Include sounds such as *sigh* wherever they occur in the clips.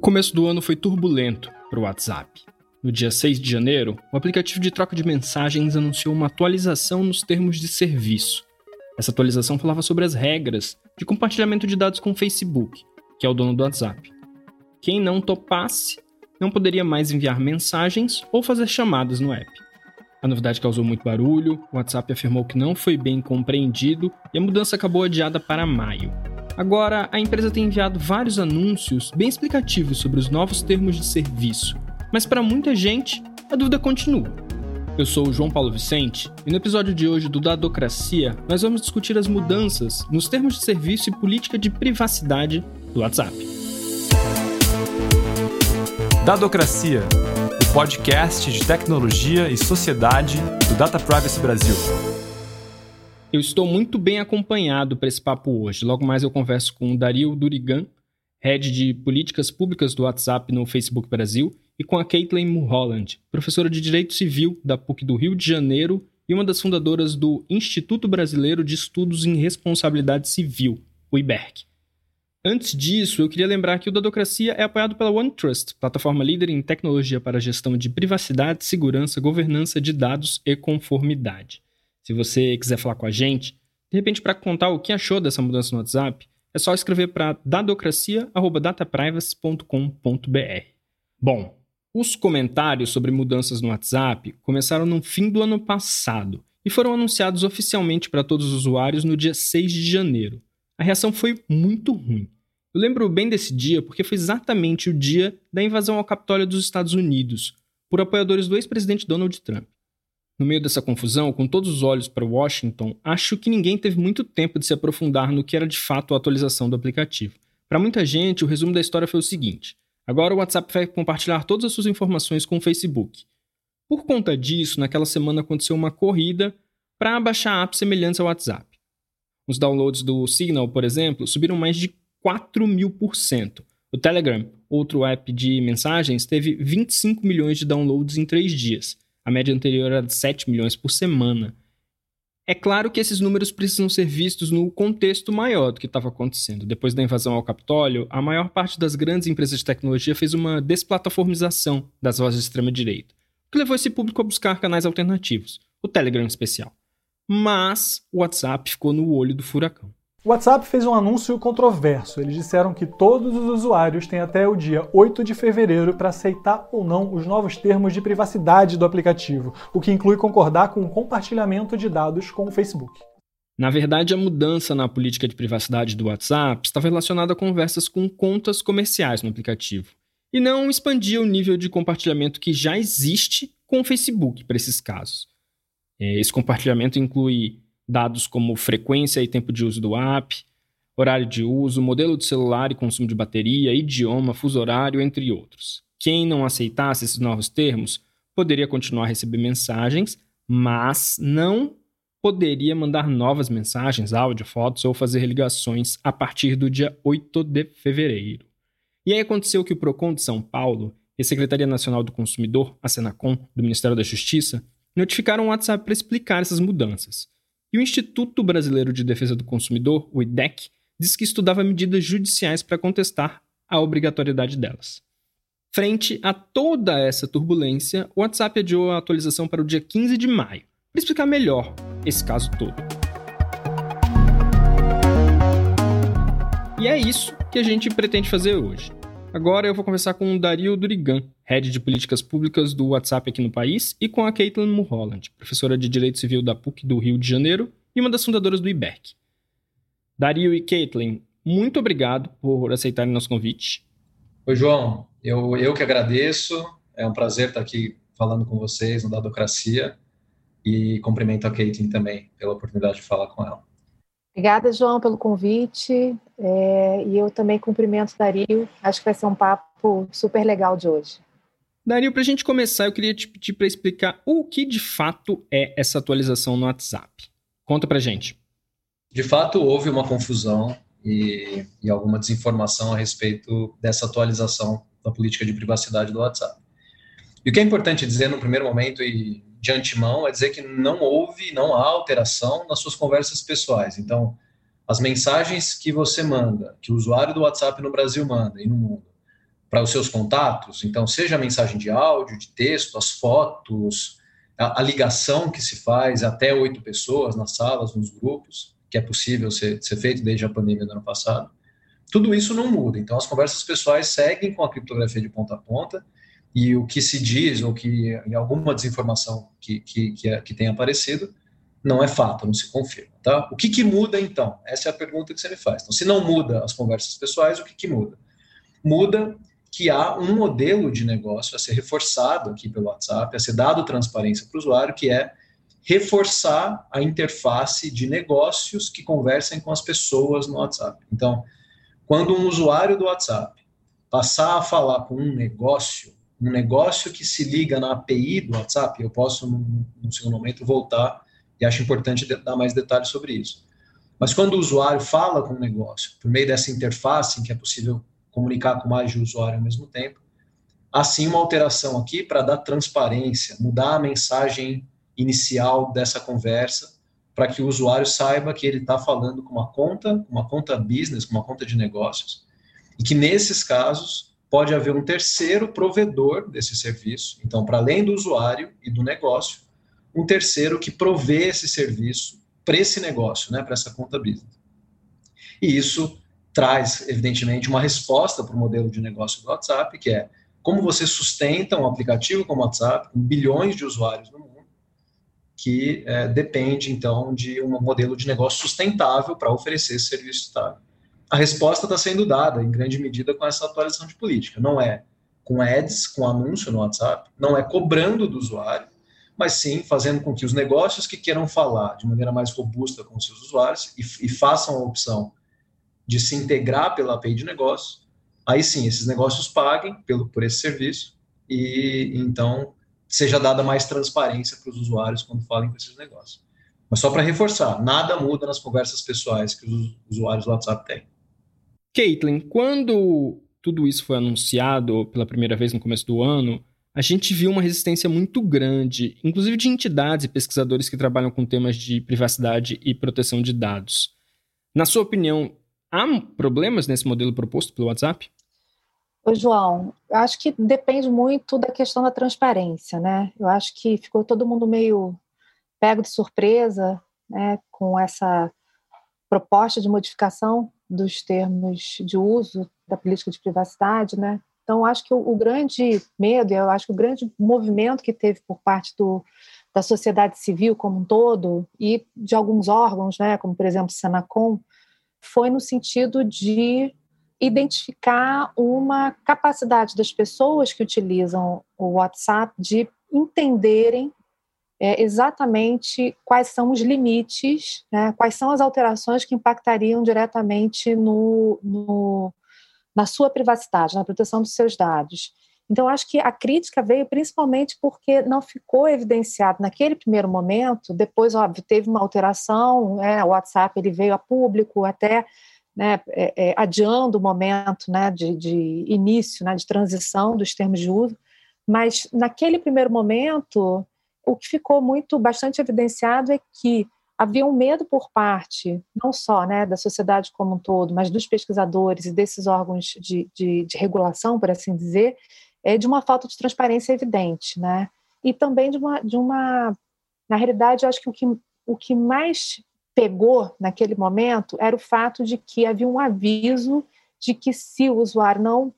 começo do ano foi turbulento para o WhatsApp. No dia 6 de janeiro, o aplicativo de troca de mensagens anunciou uma atualização nos termos de serviço. Essa atualização falava sobre as regras de compartilhamento de dados com o Facebook, que é o dono do WhatsApp. Quem não topasse não poderia mais enviar mensagens ou fazer chamadas no app. A novidade causou muito barulho, o WhatsApp afirmou que não foi bem compreendido e a mudança acabou adiada para maio. Agora, a empresa tem enviado vários anúncios bem explicativos sobre os novos termos de serviço, mas para muita gente, a dúvida continua. Eu sou o João Paulo Vicente e no episódio de hoje do Dadocracia nós vamos discutir as mudanças nos termos de serviço e política de privacidade do WhatsApp. Dadocracia, o podcast de tecnologia e sociedade do Data Privacy Brasil. Eu estou muito bem acompanhado para esse papo hoje. Logo mais eu converso com o Dario Durigan, head de políticas públicas do WhatsApp no Facebook Brasil, e com a Caitlin Mulholland, professora de Direito Civil da PUC do Rio de Janeiro e uma das fundadoras do Instituto Brasileiro de Estudos em Responsabilidade Civil, o IBERC. Antes disso, eu queria lembrar que o Dadocracia é apoiado pela OneTrust, plataforma líder em tecnologia para gestão de privacidade, segurança, governança de dados e conformidade. Se você quiser falar com a gente, de repente para contar o que achou dessa mudança no WhatsApp, é só escrever para dadocracia@dataprivacy.com.br. Bom, os comentários sobre mudanças no WhatsApp começaram no fim do ano passado e foram anunciados oficialmente para todos os usuários no dia 6 de janeiro. A reação foi muito ruim. Eu lembro bem desse dia porque foi exatamente o dia da invasão ao Capitólio dos Estados Unidos por apoiadores do ex-presidente Donald Trump. No meio dessa confusão, com todos os olhos para Washington, acho que ninguém teve muito tempo de se aprofundar no que era de fato a atualização do aplicativo. Para muita gente, o resumo da história foi o seguinte: agora o WhatsApp vai compartilhar todas as suas informações com o Facebook. Por conta disso, naquela semana aconteceu uma corrida para baixar apps semelhantes ao WhatsApp. Os downloads do Signal, por exemplo, subiram mais de 4 mil por cento. O Telegram, outro app de mensagens, teve 25 milhões de downloads em três dias. A média anterior era de 7 milhões por semana. É claro que esses números precisam ser vistos no contexto maior do que estava acontecendo. Depois da invasão ao Capitólio, a maior parte das grandes empresas de tecnologia fez uma desplataformização das vozes de extrema-direita, o que levou esse público a buscar canais alternativos, o Telegram em especial. Mas o WhatsApp ficou no olho do furacão. O WhatsApp fez um anúncio controverso. Eles disseram que todos os usuários têm até o dia 8 de fevereiro para aceitar ou não os novos termos de privacidade do aplicativo, o que inclui concordar com o compartilhamento de dados com o Facebook. Na verdade, a mudança na política de privacidade do WhatsApp estava relacionada a conversas com contas comerciais no aplicativo e não expandia o nível de compartilhamento que já existe com o Facebook para esses casos. É, esse compartilhamento inclui dados como frequência e tempo de uso do app, horário de uso, modelo de celular e consumo de bateria, idioma, fuso horário, entre outros. Quem não aceitasse esses novos termos poderia continuar a receber mensagens, mas não poderia mandar novas mensagens, áudio, fotos ou fazer ligações a partir do dia 8 de fevereiro. E aí aconteceu que o Procon de São Paulo e a Secretaria Nacional do Consumidor, a Senacom, do Ministério da Justiça, notificaram o WhatsApp para explicar essas mudanças. E o Instituto Brasileiro de Defesa do Consumidor, o IDEC, diz que estudava medidas judiciais para contestar a obrigatoriedade delas. Frente a toda essa turbulência, o WhatsApp adiou a atualização para o dia 15 de maio, para explicar melhor esse caso todo. E é isso que a gente pretende fazer hoje. Agora eu vou conversar com o Dario Durigan, Head de Políticas Públicas do WhatsApp aqui no país, e com a Caitlin Mulholland, professora de Direito Civil da PUC do Rio de Janeiro e uma das fundadoras do IBERC. Dario e Caitlin, muito obrigado por aceitarem nosso convite. Oi, João. Eu, eu que agradeço. É um prazer estar aqui falando com vocês no Dadocracia e cumprimento a Caitlin também pela oportunidade de falar com ela. Obrigada, João, pelo convite. É, e eu também cumprimento o Dario. Acho que vai ser um papo super legal de hoje. Dario, para a gente começar, eu queria te pedir para explicar o que de fato é essa atualização no WhatsApp. Conta para gente. De fato, houve uma confusão e, e alguma desinformação a respeito dessa atualização da política de privacidade do WhatsApp. E o que é importante dizer no primeiro momento e de antemão é dizer que não houve, não há alteração nas suas conversas pessoais. Então, as mensagens que você manda, que o usuário do WhatsApp no Brasil manda e no mundo, para os seus contatos, então, seja a mensagem de áudio, de texto, as fotos, a, a ligação que se faz até oito pessoas nas salas, nos grupos, que é possível ser, ser feito desde a pandemia do ano passado, tudo isso não muda. Então, as conversas pessoais seguem com a criptografia de ponta a ponta, e o que se diz, ou que alguma desinformação que, que, que, é, que tenha aparecido, não é fato, não se confirma. Tá? O que, que muda então? Essa é a pergunta que você me faz. Então, se não muda as conversas pessoais, o que, que muda? Muda que há um modelo de negócio a ser reforçado aqui pelo WhatsApp, a ser dado transparência para o usuário, que é reforçar a interface de negócios que conversem com as pessoas no WhatsApp. Então, quando um usuário do WhatsApp passar a falar com um negócio, um negócio que se liga na API do WhatsApp, eu posso, num segundo momento, voltar e acho importante dar mais detalhes sobre isso. Mas quando o usuário fala com um negócio, por meio dessa interface em que é possível comunicar com mais de usuário ao mesmo tempo, assim uma alteração aqui para dar transparência, mudar a mensagem inicial dessa conversa, para que o usuário saiba que ele está falando com uma conta, uma conta business, com uma conta de negócios, e que nesses casos pode haver um terceiro provedor desse serviço. Então, para além do usuário e do negócio, um terceiro que provê esse serviço para esse negócio, né, para essa conta business. E isso traz, evidentemente, uma resposta para o modelo de negócio do WhatsApp, que é como você sustenta um aplicativo como o WhatsApp, com bilhões de usuários no mundo, que é, depende, então, de um modelo de negócio sustentável para oferecer esse serviço estável. A resposta está sendo dada, em grande medida, com essa atualização de política. Não é com ads, com anúncio no WhatsApp, não é cobrando do usuário, mas sim fazendo com que os negócios que queiram falar de maneira mais robusta com seus usuários e, e façam a opção de se integrar pela API de negócio, aí sim, esses negócios paguem pelo, por esse serviço e então seja dada mais transparência para os usuários quando falem com esses negócios. Mas só para reforçar, nada muda nas conversas pessoais que os usuários do WhatsApp têm. Caitlin, quando tudo isso foi anunciado pela primeira vez no começo do ano, a gente viu uma resistência muito grande, inclusive de entidades e pesquisadores que trabalham com temas de privacidade e proteção de dados. Na sua opinião, há problemas nesse modelo proposto pelo WhatsApp? Ô, João, eu acho que depende muito da questão da transparência, né? Eu acho que ficou todo mundo meio pego de surpresa né, com essa proposta de modificação dos termos de uso da política de privacidade, né? Então, acho que o, o, grande medo, eu acho que o grande movimento que teve por parte do, da sociedade civil como um todo e de alguns órgãos, né, como por exemplo o Senacom, foi no sentido de identificar uma capacidade das pessoas que utilizam o WhatsApp de entenderem é, exatamente quais são os limites, né, quais são as alterações que impactariam diretamente no, no na sua privacidade, na proteção dos seus dados. Então, acho que a crítica veio principalmente porque não ficou evidenciado naquele primeiro momento. Depois, óbvio, teve uma alteração, né, o WhatsApp ele veio a público até né, é, é, adiando o momento né, de, de início, né, de transição dos termos de uso. Mas naquele primeiro momento, o que ficou muito bastante evidenciado é que havia um medo por parte, não só né, da sociedade como um todo, mas dos pesquisadores e desses órgãos de, de, de regulação, por assim dizer, é de uma falta de transparência evidente, né? E também de uma, de uma na realidade, acho que o que, o que mais pegou naquele momento era o fato de que havia um aviso de que se o usuário não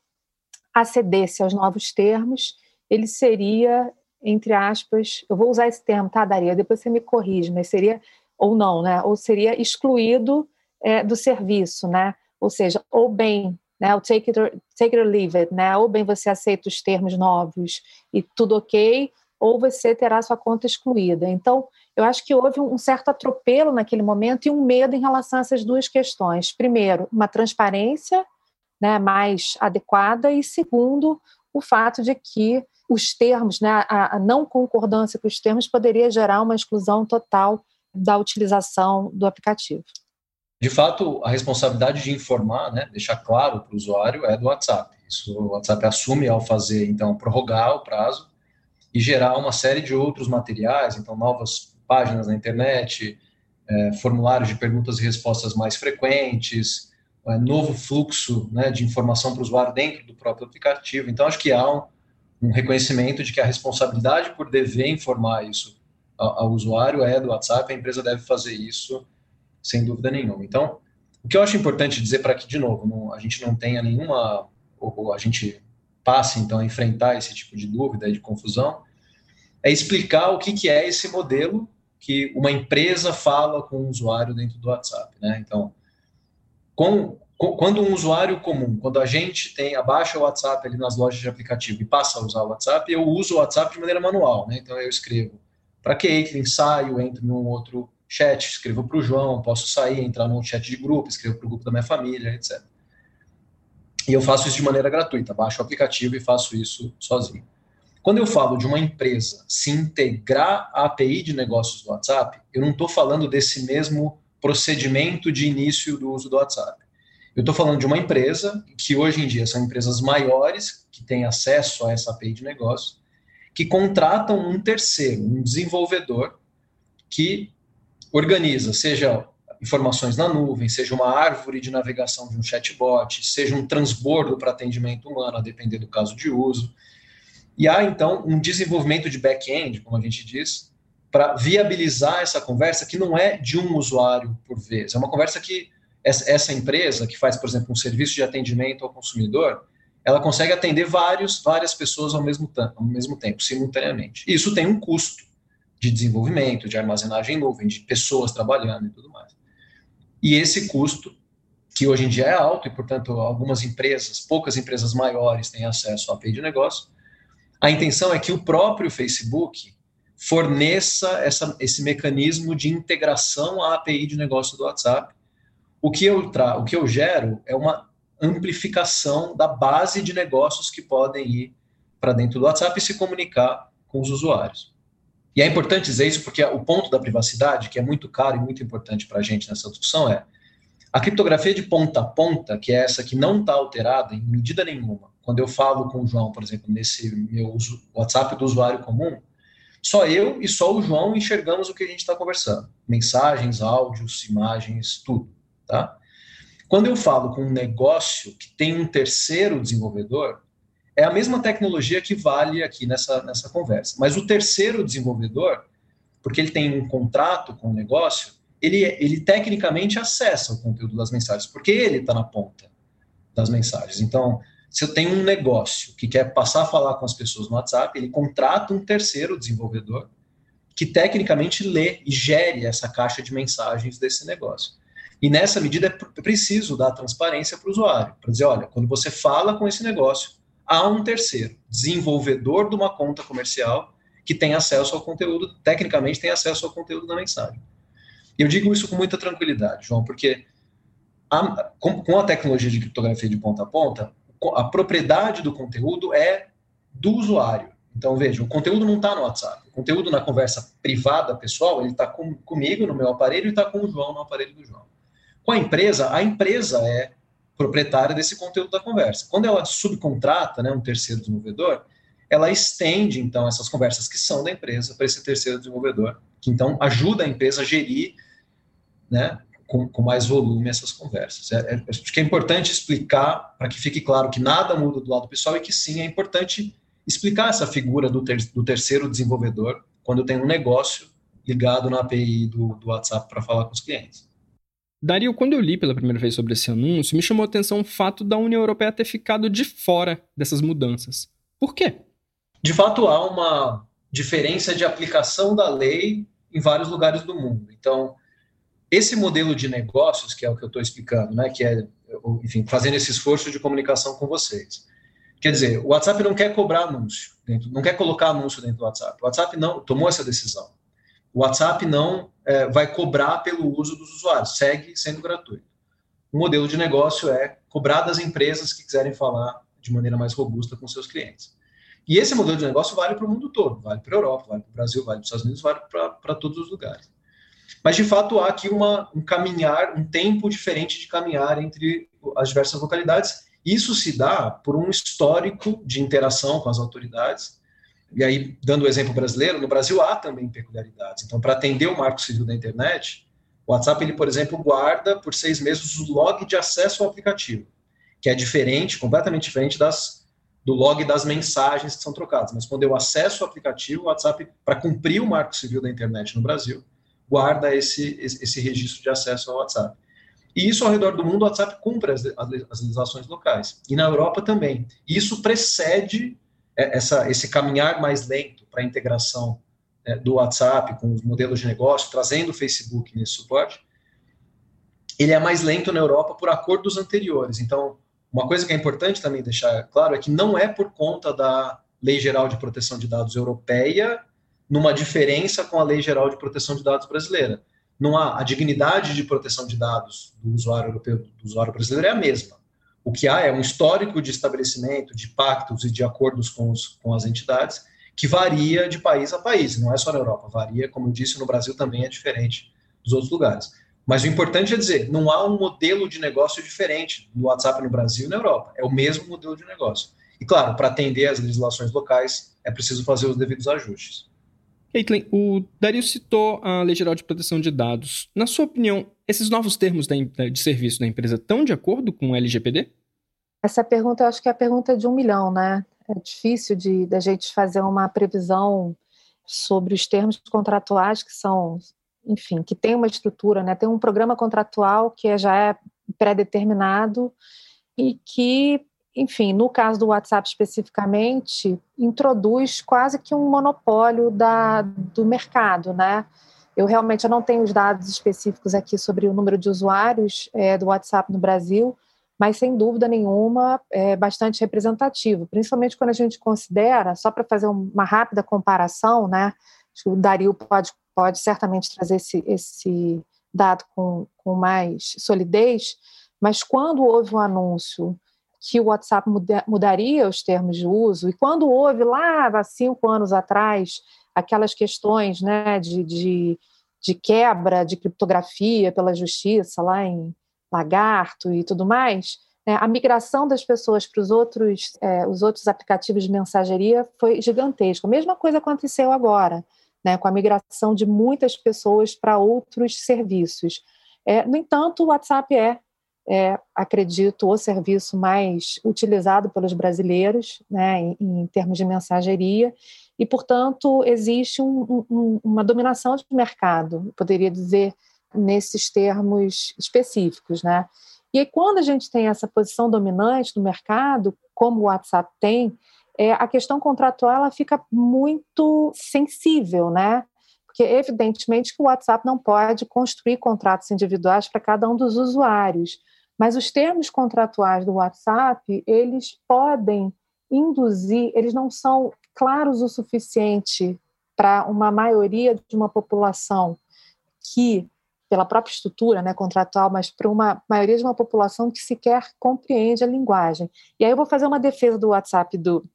acedesse aos novos termos, ele seria, entre aspas, eu vou usar esse termo, tá, Daria? Depois você me corrige, mas seria ou não, né? Ou seria excluído é, do serviço, né? Ou seja, ou bem, né? O take it, or, take it or leave it, né? Ou bem você aceita os termos novos e tudo ok, ou você terá sua conta excluída. Então, eu acho que houve um certo atropelo naquele momento e um medo em relação a essas duas questões. Primeiro, uma transparência né, mais adequada, e segundo, o fato de que os termos, né, a, a não concordância com os termos poderia gerar uma exclusão total da utilização do aplicativo. De fato, a responsabilidade de informar, né, deixar claro para o usuário, é do WhatsApp. Isso o WhatsApp assume ao fazer, então, prorrogar o prazo e gerar uma série de outros materiais, então, novas páginas na internet, é, formulários de perguntas e respostas mais frequentes, é, novo fluxo né, de informação para o usuário dentro do próprio aplicativo. Então, acho que há um, um reconhecimento de que a responsabilidade por dever informar isso ao, ao, usuário é do WhatsApp, a empresa deve fazer isso sem dúvida nenhuma. Então, o que eu acho importante dizer para que, de novo, não, a gente não tenha nenhuma, ou, ou a gente passe então a enfrentar esse tipo de dúvida e de confusão, é explicar o que, que é esse modelo que uma empresa fala com o usuário dentro do WhatsApp. Né? Então, com, com, quando um usuário comum, quando a gente tem abaixa o WhatsApp ali nas lojas de aplicativo e passa a usar o WhatsApp, eu uso o WhatsApp de maneira manual. Né? Então, eu escrevo para Caitlin, saio, entro num outro chat, escrevo para o João, posso sair, entrar num chat de grupo, escrevo para o grupo da minha família, etc. E eu faço isso de maneira gratuita, baixo o aplicativo e faço isso sozinho. Quando eu falo de uma empresa se integrar à API de negócios do WhatsApp, eu não estou falando desse mesmo procedimento de início do uso do WhatsApp. Eu estou falando de uma empresa que hoje em dia são empresas maiores que têm acesso a essa API de negócios, que contratam um terceiro, um desenvolvedor que organiza, seja informações na nuvem, seja uma árvore de navegação de um chatbot, seja um transbordo para atendimento humano, a depender do caso de uso. E há, então, um desenvolvimento de back-end, como a gente diz, para viabilizar essa conversa que não é de um usuário por vez. É uma conversa que essa empresa, que faz, por exemplo, um serviço de atendimento ao consumidor, ela consegue atender vários, várias pessoas ao mesmo, ao mesmo tempo, simultaneamente. E isso tem um custo de desenvolvimento, de armazenagem em nuvem, de pessoas trabalhando e tudo mais. E esse custo, que hoje em dia é alto, e portanto algumas empresas, poucas empresas maiores têm acesso à API de negócio, a intenção é que o próprio Facebook forneça essa, esse mecanismo de integração à API de negócio do WhatsApp. O que eu, tra o que eu gero é uma amplificação da base de negócios que podem ir para dentro do WhatsApp e se comunicar com os usuários. E é importante dizer isso porque o ponto da privacidade, que é muito caro e muito importante para a gente nessa discussão, é a criptografia de ponta a ponta, que é essa que não está alterada em medida nenhuma, quando eu falo com o João, por exemplo, nesse meu WhatsApp do usuário comum, só eu e só o João enxergamos o que a gente está conversando. Mensagens, áudios, imagens, tudo. Tá? Quando eu falo com um negócio que tem um terceiro desenvolvedor, é a mesma tecnologia que vale aqui nessa, nessa conversa. Mas o terceiro desenvolvedor, porque ele tem um contrato com o negócio, ele, ele tecnicamente acessa o conteúdo das mensagens, porque ele está na ponta das mensagens. Então, se eu tenho um negócio que quer passar a falar com as pessoas no WhatsApp, ele contrata um terceiro desenvolvedor que tecnicamente lê e gere essa caixa de mensagens desse negócio. E nessa medida é preciso dar transparência para o usuário, para dizer, olha, quando você fala com esse negócio, há um terceiro, desenvolvedor de uma conta comercial, que tem acesso ao conteúdo, tecnicamente tem acesso ao conteúdo da mensagem. Eu digo isso com muita tranquilidade, João, porque a, com, com a tecnologia de criptografia de ponta a ponta, a propriedade do conteúdo é do usuário. Então, veja, o conteúdo não está no WhatsApp. O conteúdo na conversa privada, pessoal, ele está com, comigo no meu aparelho e está com o João no aparelho do João. Com a empresa, a empresa é proprietária desse conteúdo da conversa. Quando ela subcontrata né, um terceiro desenvolvedor, ela estende, então, essas conversas que são da empresa para esse terceiro desenvolvedor, que, então, ajuda a empresa a gerir né, com, com mais volume essas conversas. É, é, acho que é importante explicar para que fique claro que nada muda do lado pessoal e que sim é importante explicar essa figura do, ter, do terceiro desenvolvedor quando tem um negócio ligado na API do, do WhatsApp para falar com os clientes. Dario, quando eu li pela primeira vez sobre esse anúncio, me chamou a atenção o fato da União Europeia ter ficado de fora dessas mudanças. Por quê? De fato, há uma diferença de aplicação da lei em vários lugares do mundo. Então, esse modelo de negócios, que é o que eu estou explicando, né, que é, enfim, fazendo esse esforço de comunicação com vocês. Quer dizer, o WhatsApp não quer cobrar anúncio, dentro, não quer colocar anúncio dentro do WhatsApp. O WhatsApp não tomou essa decisão. O WhatsApp não é, vai cobrar pelo uso dos usuários, segue sendo gratuito. O modelo de negócio é cobrar das empresas que quiserem falar de maneira mais robusta com seus clientes. E esse modelo de negócio vale para o mundo todo, vale para a Europa, vale para o Brasil, vale para os Estados Unidos, vale para todos os lugares. Mas, de fato, há aqui uma, um caminhar, um tempo diferente de caminhar entre as diversas localidades. Isso se dá por um histórico de interação com as autoridades. E aí, dando o exemplo brasileiro, no Brasil há também peculiaridades. Então, para atender o marco civil da internet, O WhatsApp, ele, por exemplo, guarda por seis meses o log de acesso ao aplicativo, que é diferente, completamente diferente das, do log das mensagens que são trocadas. Mas quando eu acesso o aplicativo, o WhatsApp, para cumprir o marco civil da internet no Brasil, guarda esse, esse registro de acesso ao WhatsApp. E isso ao redor do mundo, o WhatsApp cumpre as, as legislações locais. E na Europa também. E isso precede essa, esse caminhar mais lento para a integração é, do WhatsApp com os modelos de negócio, trazendo o Facebook nesse suporte. Ele é mais lento na Europa por acordos anteriores. Então, uma coisa que é importante também deixar claro é que não é por conta da Lei Geral de Proteção de Dados europeia numa diferença com a Lei Geral de Proteção de Dados brasileira não há a dignidade de proteção de dados do usuário europeu, do usuário brasileiro é a mesma. O que há é um histórico de estabelecimento, de pactos e de acordos com, os, com as entidades, que varia de país a país, não é só na Europa, varia, como eu disse, no Brasil também é diferente dos outros lugares. Mas o importante é dizer, não há um modelo de negócio diferente do WhatsApp no Brasil e na Europa, é o mesmo modelo de negócio. E claro, para atender às legislações locais, é preciso fazer os devidos ajustes. Caitlin, o Dario citou a Lei Geral de Proteção de Dados. Na sua opinião, esses novos termos de serviço da empresa estão de acordo com o LGPD? Essa pergunta eu acho que é a pergunta de um milhão, né? É difícil de da gente fazer uma previsão sobre os termos contratuais que são, enfim, que tem uma estrutura, né? Tem um programa contratual que já é pré-determinado e que enfim, no caso do WhatsApp especificamente, introduz quase que um monopólio da, do mercado, né? Eu realmente eu não tenho os dados específicos aqui sobre o número de usuários é, do WhatsApp no Brasil, mas sem dúvida nenhuma é bastante representativo, principalmente quando a gente considera, só para fazer uma rápida comparação, né? O Dario pode, pode certamente trazer esse, esse dado com, com mais solidez, mas quando houve um anúncio que o WhatsApp mudaria os termos de uso. E quando houve lá há cinco anos atrás aquelas questões né, de, de, de quebra de criptografia pela justiça lá em Lagarto e tudo mais, né, a migração das pessoas para os outros, é, os outros aplicativos de mensageria foi gigantesca. A mesma coisa aconteceu agora, né, com a migração de muitas pessoas para outros serviços. É, no entanto, o WhatsApp é é, acredito, o serviço mais utilizado pelos brasileiros, né, em, em termos de mensageria, e, portanto, existe um, um, uma dominação de mercado, poderia dizer, nesses termos específicos, né? E aí, quando a gente tem essa posição dominante no mercado, como o WhatsApp tem, é, a questão contratual ela fica muito sensível, né? Porque, evidentemente, que o WhatsApp não pode construir contratos individuais para cada um dos usuários. Mas os termos contratuais do WhatsApp, eles podem induzir, eles não são claros o suficiente para uma maioria de uma população que, pela própria estrutura né, contratual, mas para uma maioria de uma população que sequer compreende a linguagem. E aí eu vou fazer uma defesa do WhatsApp do,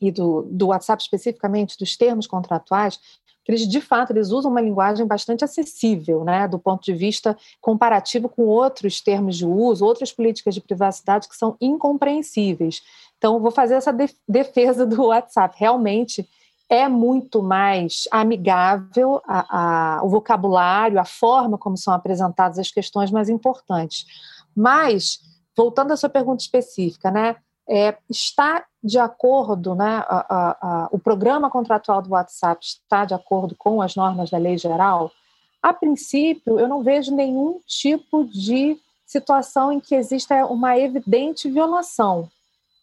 e do, do WhatsApp especificamente, dos termos contratuais, eles de fato eles usam uma linguagem bastante acessível, né, do ponto de vista comparativo com outros termos de uso, outras políticas de privacidade que são incompreensíveis. Então, vou fazer essa defesa do WhatsApp. Realmente é muito mais amigável a, a, o vocabulário, a forma como são apresentadas as questões mais importantes. Mas, voltando à sua pergunta específica, né, é, está de acordo, né, a, a, a, o programa contratual do WhatsApp está de acordo com as normas da lei geral? A princípio, eu não vejo nenhum tipo de situação em que exista uma evidente violação.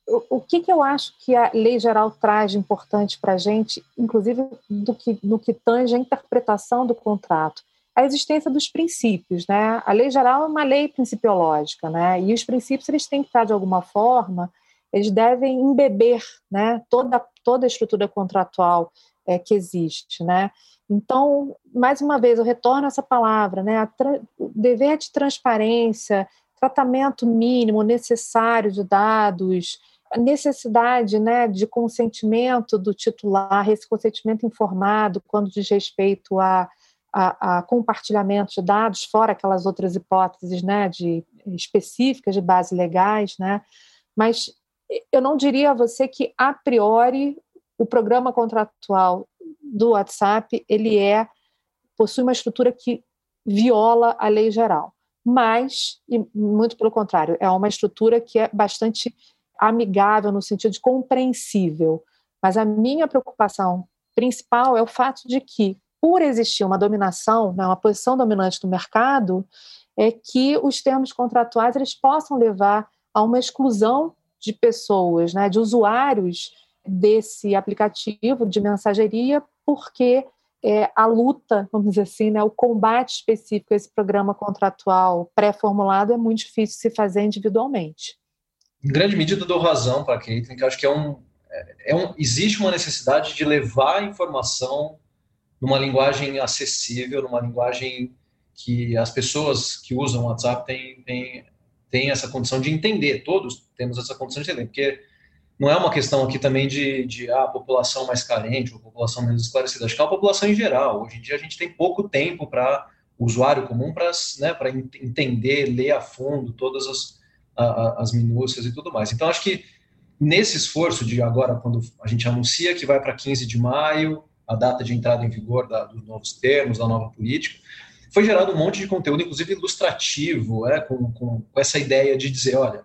O, o que, que eu acho que a lei geral traz de importante para a gente, inclusive do que, no que tange a interpretação do contrato? A existência dos princípios, né? A lei geral é uma lei principiológica, né? E os princípios eles têm que estar de alguma forma eles devem embeber né, toda, toda a estrutura contratual é, que existe. Né? Então, mais uma vez, eu retorno essa palavra, né, o dever de transparência, tratamento mínimo necessário de dados, a necessidade né, de consentimento do titular, esse consentimento informado quando diz respeito a, a, a, compartilhamento de dados, fora aquelas outras hipóteses né, de, específicas de base legais, né, mas eu não diria a você que a priori o programa contratual do WhatsApp ele é possui uma estrutura que viola a lei geral. Mas, e muito pelo contrário, é uma estrutura que é bastante amigável no sentido de compreensível. Mas a minha preocupação principal é o fato de que, por existir uma dominação, né, uma posição dominante do mercado, é que os termos contratuais eles possam levar a uma exclusão de pessoas, né, de usuários desse aplicativo de mensageria, porque é, a luta, vamos dizer assim, né, o combate específico a esse programa contratual pré-formulado é muito difícil se fazer individualmente. Em grande medida, dou razão para a Caitlin, que acho que é um, é, é um, existe uma necessidade de levar a informação numa linguagem acessível, numa linguagem que as pessoas que usam o WhatsApp têm, têm, têm essa condição de entender, todos temos essa condição de entender, porque não é uma questão aqui também de, de ah, população mais carente ou população menos esclarecida, acho que é a população em geral. Hoje em dia a gente tem pouco tempo para o usuário comum para né, entender, ler a fundo todas as, a, as minúcias e tudo mais. Então acho que nesse esforço de agora, quando a gente anuncia que vai para 15 de maio, a data de entrada em vigor da, dos novos termos, da nova política, foi gerado um monte de conteúdo, inclusive ilustrativo, é, com, com, com essa ideia de dizer, olha,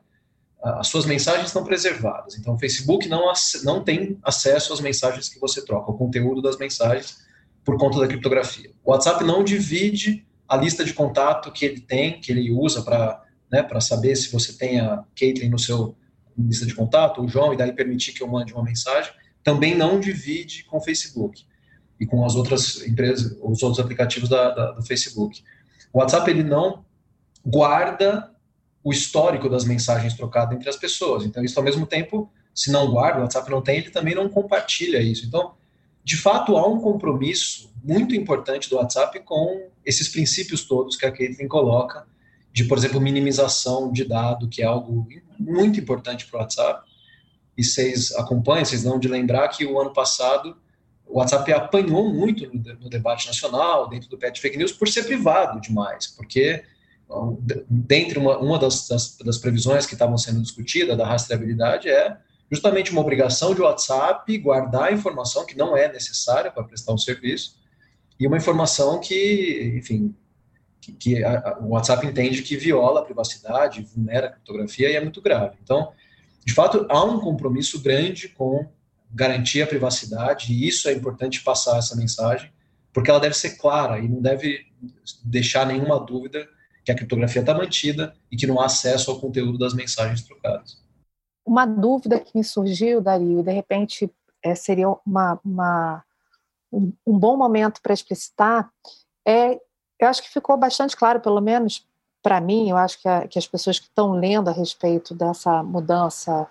as suas mensagens estão preservadas. Então, o Facebook não, não tem acesso às mensagens que você troca, ao conteúdo das mensagens, por conta da criptografia. O WhatsApp não divide a lista de contato que ele tem, que ele usa para né, saber se você tem a Caitlyn no seu lista de contato, o João, e daí permitir que eu mande uma mensagem, também não divide com o Facebook e com as outras empresas, os outros aplicativos da, da, do Facebook. O WhatsApp ele não guarda o histórico das mensagens trocadas entre as pessoas. Então, isso ao mesmo tempo, se não guarda, o WhatsApp não tem, ele também não compartilha isso. Então, de fato, há um compromisso muito importante do WhatsApp com esses princípios todos que a Caitlin coloca, de, por exemplo, minimização de dado, que é algo muito importante para o WhatsApp. E vocês acompanham, vocês não de lembrar que o ano passado o WhatsApp apanhou muito no, no debate nacional, dentro do pet fake news, por ser privado demais, porque dentre uma, uma das, das, das, previsões que estavam sendo discutidas da rastreabilidade é justamente uma obrigação de WhatsApp guardar informação que não é necessária para prestar um serviço e uma informação que, enfim, que, que a, a, o WhatsApp entende que viola a privacidade, vulnera a criptografia e é muito grave. Então, de fato, há um compromisso grande com garantir a privacidade e isso é importante passar essa mensagem, porque ela deve ser clara e não deve deixar nenhuma dúvida que a criptografia está mantida e que não há acesso ao conteúdo das mensagens trocadas. Uma dúvida que me surgiu, Dario, e de repente é, seria uma, uma um, um bom momento para explicitar, é, eu acho que ficou bastante claro, pelo menos para mim, eu acho que, a, que as pessoas que estão lendo a respeito dessa mudança,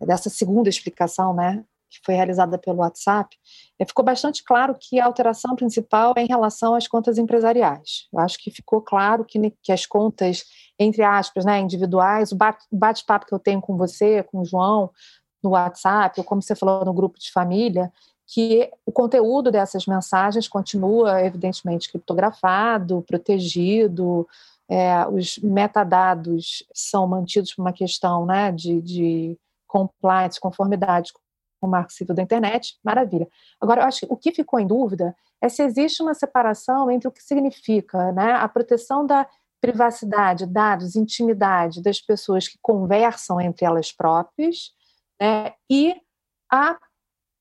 dessa segunda explicação, né, que foi realizada pelo WhatsApp, é, ficou bastante claro que a alteração principal é em relação às contas empresariais. Eu acho que ficou claro que, que as contas, entre aspas, né, individuais, o bate-papo que eu tenho com você, com o João, no WhatsApp, ou como você falou no grupo de família, que o conteúdo dessas mensagens continua, evidentemente, criptografado, protegido, é, os metadados são mantidos por uma questão né, de, de compliance, conformidade o marco civil da internet, maravilha. Agora, eu acho que o que ficou em dúvida é se existe uma separação entre o que significa né, a proteção da privacidade, dados, intimidade das pessoas que conversam entre elas próprias né, e a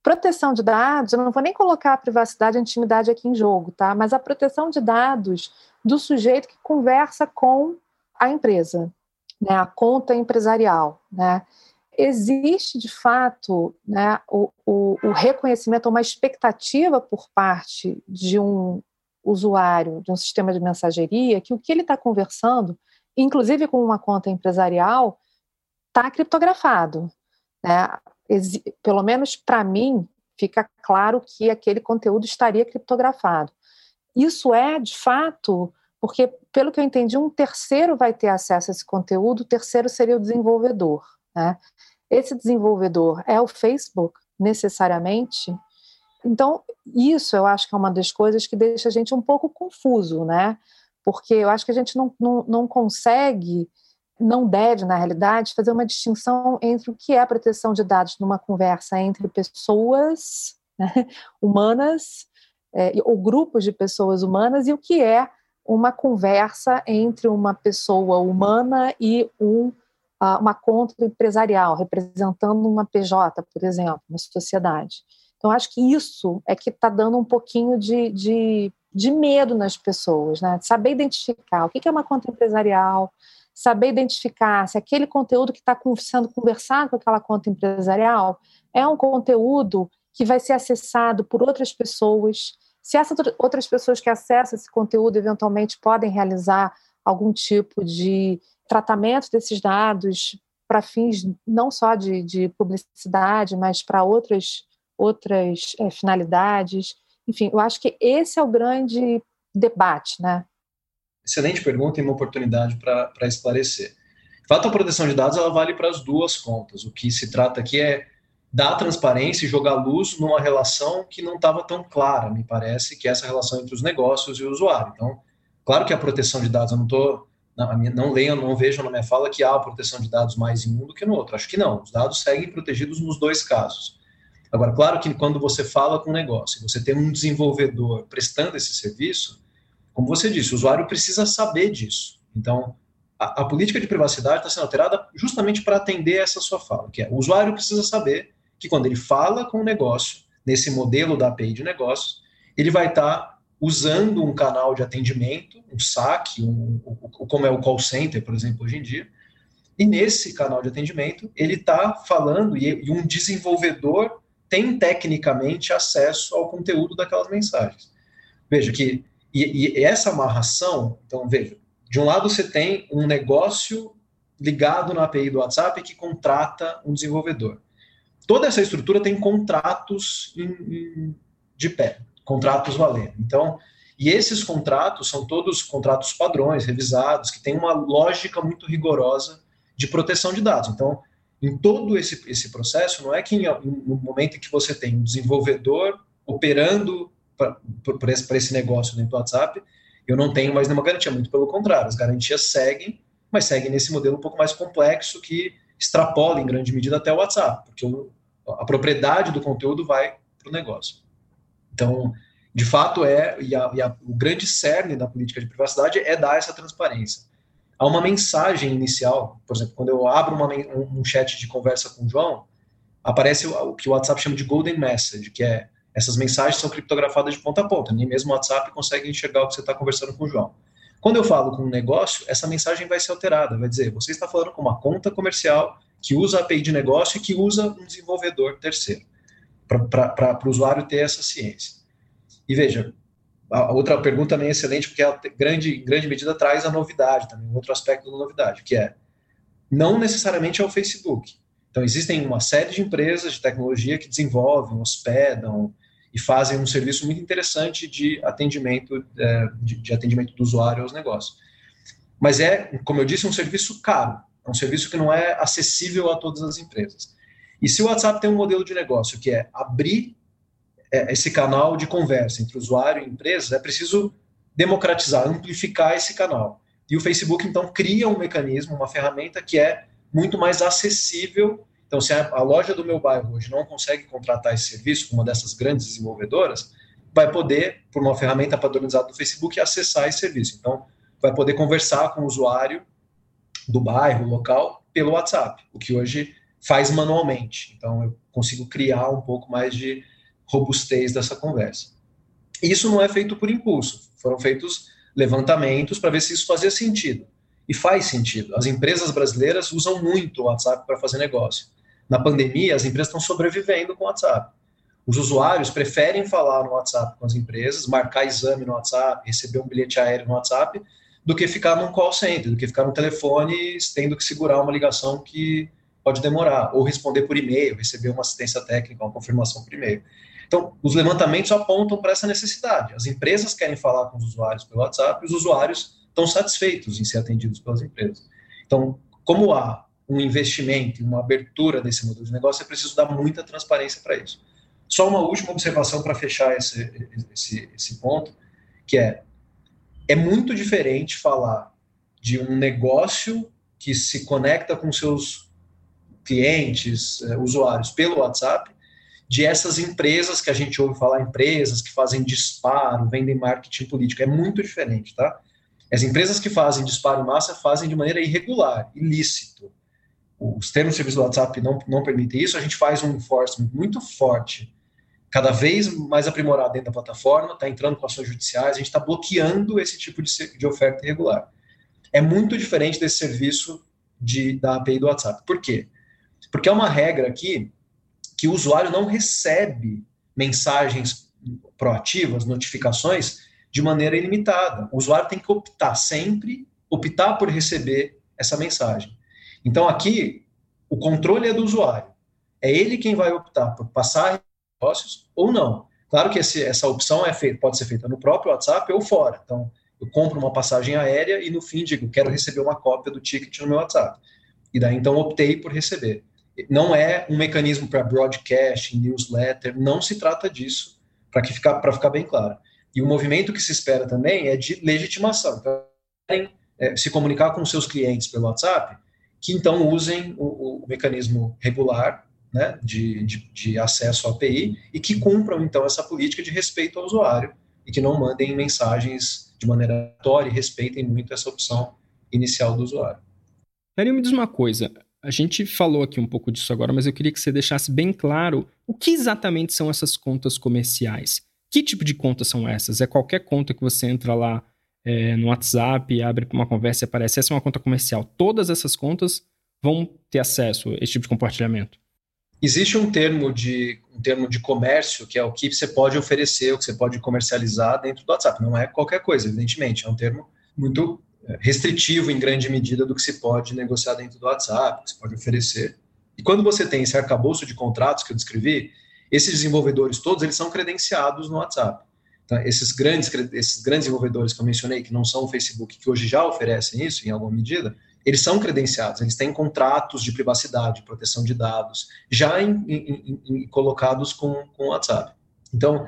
proteção de dados, eu não vou nem colocar a privacidade e a intimidade aqui em jogo, tá? Mas a proteção de dados do sujeito que conversa com a empresa, né, a conta empresarial, né? Existe de fato né, o, o, o reconhecimento, uma expectativa por parte de um usuário de um sistema de mensageria que o que ele está conversando, inclusive com uma conta empresarial, está criptografado. Né? Pelo menos para mim, fica claro que aquele conteúdo estaria criptografado. Isso é, de fato, porque, pelo que eu entendi, um terceiro vai ter acesso a esse conteúdo, o terceiro seria o desenvolvedor. Né? Esse desenvolvedor é o Facebook, necessariamente? Então, isso eu acho que é uma das coisas que deixa a gente um pouco confuso, né? Porque eu acho que a gente não, não, não consegue, não deve, na realidade, fazer uma distinção entre o que é proteção de dados numa conversa entre pessoas né, humanas, é, ou grupos de pessoas humanas, e o que é uma conversa entre uma pessoa humana e um, uma conta empresarial, representando uma PJ, por exemplo, uma sociedade. Então, acho que isso é que está dando um pouquinho de, de, de, medo nas pessoas, né? Saber identificar o que é uma conta empresarial, saber identificar se aquele conteúdo que está sendo conversado com aquela conta empresarial é um conteúdo que vai ser acessado por outras pessoas, se essas outras pessoas que acessam esse conteúdo eventualmente podem realizar algum tipo de tratamento desses dados para fins não só de, de publicidade, mas para outras outras é, finalidades. Enfim, eu acho que esse é o grande debate, né? Excelente pergunta e uma oportunidade para esclarecer. De fato, a proteção de dados ela vale para as duas contas. O que se trata aqui é dar transparência e jogar luz numa relação que não estava tão clara, me parece, que é essa relação entre os negócios e o usuário. Então, claro que a proteção de dados, eu não estou não, não leiam, não vejam na minha fala que há proteção de dados mais em um do que no outro. Acho que não. Os dados seguem protegidos nos dois casos. Agora, claro que quando você fala com um negócio, você tem um desenvolvedor prestando esse serviço, como você disse, o usuário precisa saber disso. Então, a, a política de privacidade está sendo alterada justamente para atender essa sua fala, que é o usuário precisa saber que quando ele fala com o negócio, nesse modelo da API de negócios, ele vai estar tá usando um canal de atendimento, um saque, um, um, como é o call center, por exemplo, hoje em dia, e nesse canal de atendimento, ele está falando e, e um desenvolvedor tem tecnicamente acesso ao conteúdo daquelas mensagens. Veja que e, e, essa amarração, então veja, de um lado você tem um negócio ligado na API do WhatsApp que contrata um desenvolvedor. Toda essa estrutura tem contratos em, em, de pé, contratos valendo. Então, e esses contratos são todos contratos padrões, revisados, que têm uma lógica muito rigorosa de proteção de dados. Então, em todo esse, esse processo, não é que no momento em que você tem um desenvolvedor operando para esse, esse negócio dentro do WhatsApp, eu não tenho mais nenhuma garantia, muito pelo contrário, as garantias seguem, mas seguem nesse modelo um pouco mais complexo que extrapola em grande medida até o WhatsApp, porque o, a propriedade do conteúdo vai para o negócio. Então, de fato, é, e, a, e a, o grande cerne da política de privacidade é dar essa transparência há uma mensagem inicial. Por exemplo, quando eu abro uma, um, um chat de conversa com o João, aparece o, o, que o WhatsApp chama de golden message, que é essas mensagens são criptografadas de ponta a ponta. Nem mesmo o WhatsApp consegue enxergar o que você está conversando com o João. Quando eu falo com um negócio, essa mensagem vai ser alterada. Vai dizer, você está falando com uma conta comercial que usa a API de negócio e que usa um desenvolvedor terceiro, para o usuário ter essa ciência. E veja, a outra pergunta também é excelente, porque ela, grande, em grande medida, traz a novidade também, um outro aspecto da novidade, que é não necessariamente é o Facebook. Então, existem uma série de empresas de tecnologia que desenvolvem, hospedam e fazem um serviço muito interessante de atendimento, é, de, de atendimento do usuário aos negócios. Mas é, como eu disse, um serviço caro, é um serviço que não é acessível a todas as empresas. E se o WhatsApp tem um modelo de negócio que é abrir é, esse canal de conversa entre usuário e empresa, é preciso democratizar, amplificar esse canal. E o Facebook, então, cria um mecanismo, uma ferramenta que é muito mais acessível. Então, se a, loja do meu bairro hoje não consegue contratar esse serviço com uma dessas grandes desenvolvedoras, vai poder, por uma ferramenta padronizada do Facebook, acessar esse serviço. Então, vai poder conversar com o usuário do bairro, local, pelo WhatsApp, o que hoje faz manualmente. Então, eu consigo criar um pouco mais de robustez dessa conversa. Isso não é feito por impulso, foram feitos levantamentos para ver se isso fazia sentido. E faz sentido. As empresas brasileiras usam muito o WhatsApp para fazer negócio. Na pandemia, as empresas estão sobrevivendo com o WhatsApp. Os usuários preferem falar no WhatsApp com as empresas, marcar exame no WhatsApp, receber um bilhete aéreo no WhatsApp, do que ficar num call center, do que ficar no telefone tendo que segurar uma ligação que pode demorar, ou responder por e-mail, receber uma assistência técnica, uma confirmação por e-mail. Então, os levantamentos apontam para essa necessidade. As empresas querem falar com os usuários pelo WhatsApp e os usuários estão satisfeitos em ser atendidos pelas empresas. Então, como há um investimento, uma abertura desse modelo de negócio, é preciso dar muita transparência para isso. Só uma última observação para fechar esse, esse, esse ponto, que é, é muito diferente falar de um negócio que se conecta com seus clientes, eh, usuários pelo WhatsApp, de essas empresas que a gente ouve falar, empresas que fazem disparo, vendem marketing político. É muito diferente, tá? As empresas que fazem disparo em massa fazem de maneira irregular, ilícito. Os termos de serviço do WhatsApp não, não permitem isso, a gente faz um enforcement muito forte, cada vez mais aprimorado dentro da plataforma, está entrando com ações judiciais, a gente está bloqueando esse tipo de, de oferta irregular. É muito diferente desse serviço de, da API do WhatsApp. Por quê? Porque é uma regra aqui que o usuário não recebe mensagens proativas, notificações, de maneira ilimitada. O usuário tem que optar sempre, optar por receber essa mensagem. Então, aqui, o controle é do usuário. É ele quem vai optar por passar negócios ou não. Claro que esse, essa opção é feita, pode ser feita no próprio WhatsApp ou fora. Então, eu compro uma passagem aérea e no fim digo, quero receber uma cópia do ticket no meu WhatsApp. E daí, então, optei por receber não é um mecanismo para broadcast, newsletter, não se trata disso, para ficar, ficar bem claro. E o movimento que se espera também é de legitimação. Então, é, se comunicar com seus clientes pelo WhatsApp, que então usem o, o mecanismo regular né, de, de, de, acesso à API e que cumpram então essa política de respeito ao usuário e que não mandem mensagens de maneira aleatória e respeitem muito essa opção inicial do usuário. Daniel, me diz uma coisa. A gente falou aqui um pouco disso agora, mas eu queria que você deixasse bem claro o que exatamente são essas contas comerciais. Que tipo de contas são essas? É qualquer conta que você entra lá é, no WhatsApp, abre uma conversa e aparece, essa é uma conta comercial. Todas essas contas vão ter acesso a esse tipo de compartilhamento. Existe um termo de um termo de comércio que é o que você pode oferecer, o que você pode comercializar dentro do WhatsApp. Não é qualquer coisa, evidentemente. É um termo muito restritivo em grande medida do que se pode negociar dentro do WhatsApp, que se pode oferecer. E quando você tem esse arcabouço de contratos que eu descrevi, esses desenvolvedores todos eles são credenciados no WhatsApp. Então, esses grandes esses grandes desenvolvedores que eu mencionei que não são o Facebook, que hoje já oferecem isso em alguma medida, eles são credenciados, eles têm contratos de privacidade, proteção de dados, já em, em, em, colocados com, com o WhatsApp. Então,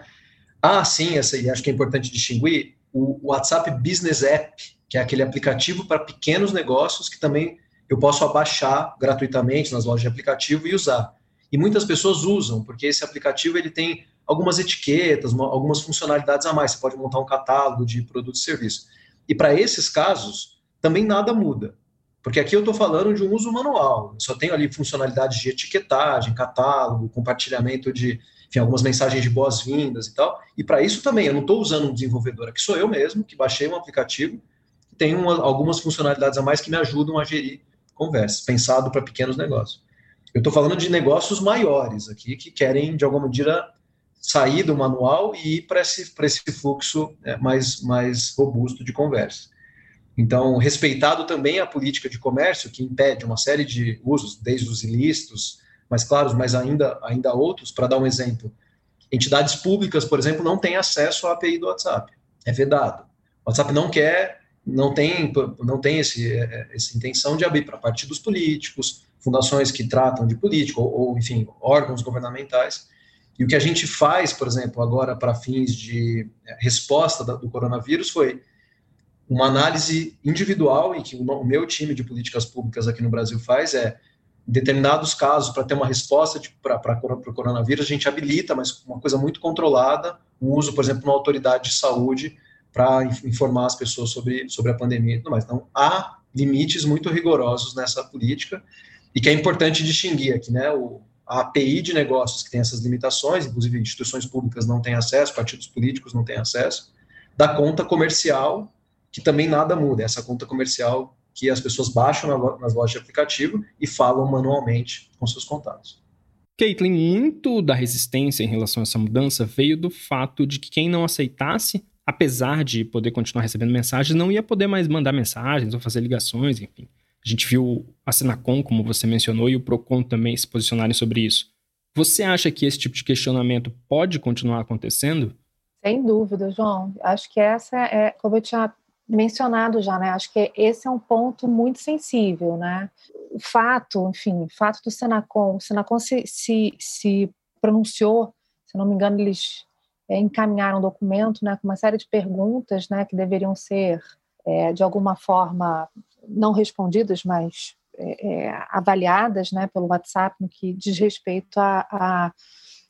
há sim, essa, e acho que é importante distinguir, o WhatsApp Business App, que é aquele aplicativo para pequenos negócios que também eu posso abaixar gratuitamente nas lojas de aplicativo e usar. E muitas pessoas usam, porque esse aplicativo ele tem algumas etiquetas, algumas funcionalidades a mais. Você pode montar um catálogo de produtos e serviços. E para esses casos, também nada muda. Porque aqui eu estou falando de um uso manual. Eu só tenho ali funcionalidades de etiquetagem, catálogo, compartilhamento de enfim, algumas mensagens de boas-vindas e tal. E para isso também, eu não estou usando um desenvolvedor, aqui sou eu mesmo que baixei um aplicativo tem uma, algumas funcionalidades a mais que me ajudam a gerir conversas, pensado para pequenos negócios. Eu estou falando de negócios maiores aqui, que querem, de alguma medida, sair do manual e ir para esse, esse fluxo né, mais, mais robusto de conversa. Então, respeitado também a política de comércio, que impede uma série de usos, desde os ilícitos, mais claros, mas ainda, ainda outros, para dar um exemplo. Entidades públicas, por exemplo, não têm acesso à API do WhatsApp. É vedado. O WhatsApp não quer não tem, não tem esse, é, essa intenção de abrir para partidos políticos, fundações que tratam de política, ou, ou, enfim, órgãos governamentais. E o que a gente faz, por exemplo, agora para fins de é, resposta do coronavírus foi uma análise individual e que o meu time de políticas públicas aqui no Brasil faz é determinados casos para ter uma resposta para o coronavírus a gente habilita, mas uma coisa muito controlada, o uso, por exemplo, uma autoridade de saúde para informar as pessoas sobre, sobre a pandemia e tudo mais. Então, há limites muito rigorosos nessa política e que é importante distinguir aqui, né? O, a API de negócios que tem essas limitações, inclusive instituições públicas não têm acesso, partidos políticos não têm acesso, da conta comercial, que também nada muda, essa conta comercial que as pessoas baixam nas lojas de aplicativo e falam manualmente com seus contatos. Caitlin, muito da resistência em relação a essa mudança veio do fato de que quem não aceitasse apesar de poder continuar recebendo mensagens, não ia poder mais mandar mensagens ou fazer ligações, enfim. A gente viu a Senacom, como você mencionou, e o Procon também se posicionarem sobre isso. Você acha que esse tipo de questionamento pode continuar acontecendo? Sem dúvida, João. Acho que essa é, como eu tinha mencionado já, né? Acho que esse é um ponto muito sensível, né? O fato, enfim, o fato do Senacom, o Senacom se, se, se pronunciou, se não me engano, eles é, encaminhar um documento né, com uma série de perguntas né, que deveriam ser, é, de alguma forma, não respondidas, mas é, é avaliadas né, pelo WhatsApp no que diz respeito à a, a,